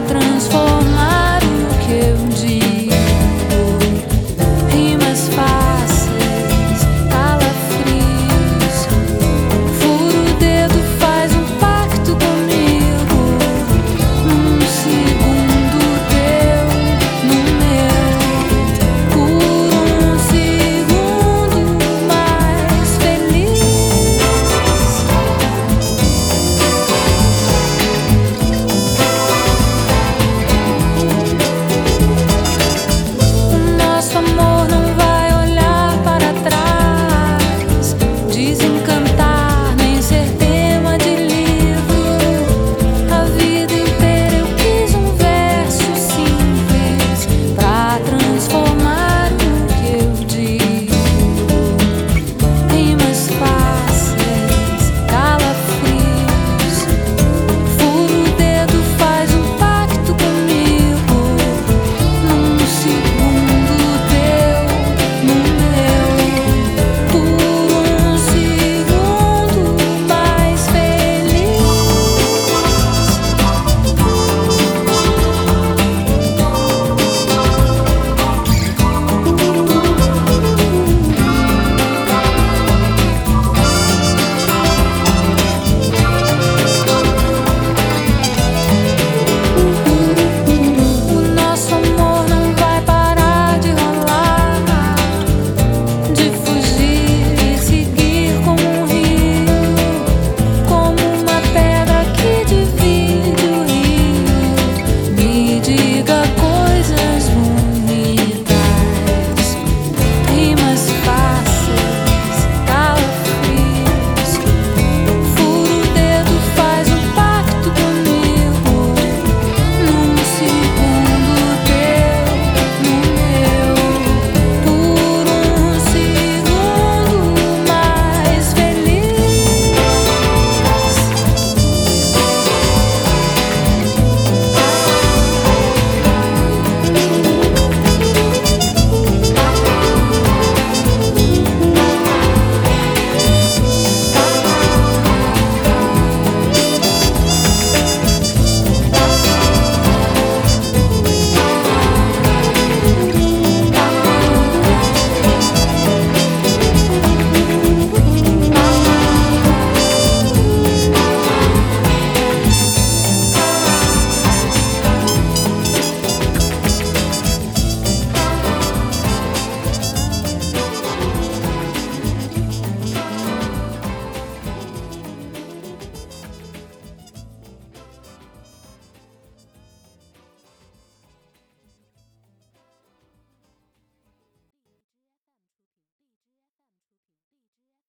transformar.